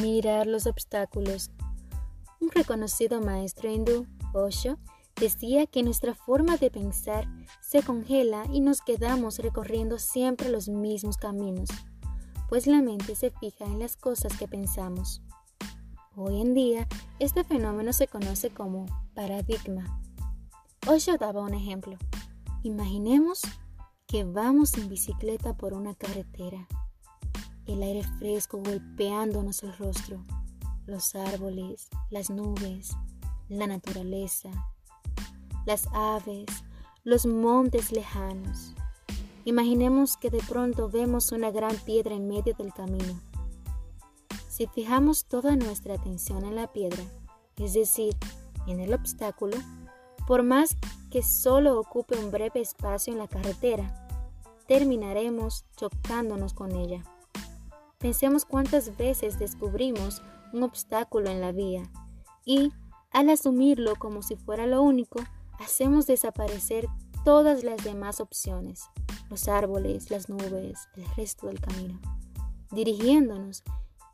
mirar los obstáculos. Un reconocido maestro hindú, Osho, decía que nuestra forma de pensar se congela y nos quedamos recorriendo siempre los mismos caminos, pues la mente se fija en las cosas que pensamos. Hoy en día, este fenómeno se conoce como paradigma. Osho daba un ejemplo. Imaginemos que vamos en bicicleta por una carretera, el aire fresco golpeándonos el rostro, los árboles, las nubes, la naturaleza, las aves, los montes lejanos. Imaginemos que de pronto vemos una gran piedra en medio del camino. Si fijamos toda nuestra atención en la piedra, es decir, en el obstáculo, por más que solo ocupe un breve espacio en la carretera, terminaremos chocándonos con ella. Pensemos cuántas veces descubrimos un obstáculo en la vía y, al asumirlo como si fuera lo único, hacemos desaparecer todas las demás opciones, los árboles, las nubes, el resto del camino, dirigiéndonos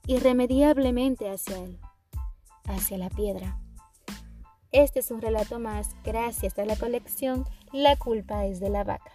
irremediablemente hacia él, hacia la piedra. Este es un relato más gracias a la colección La culpa es de la vaca.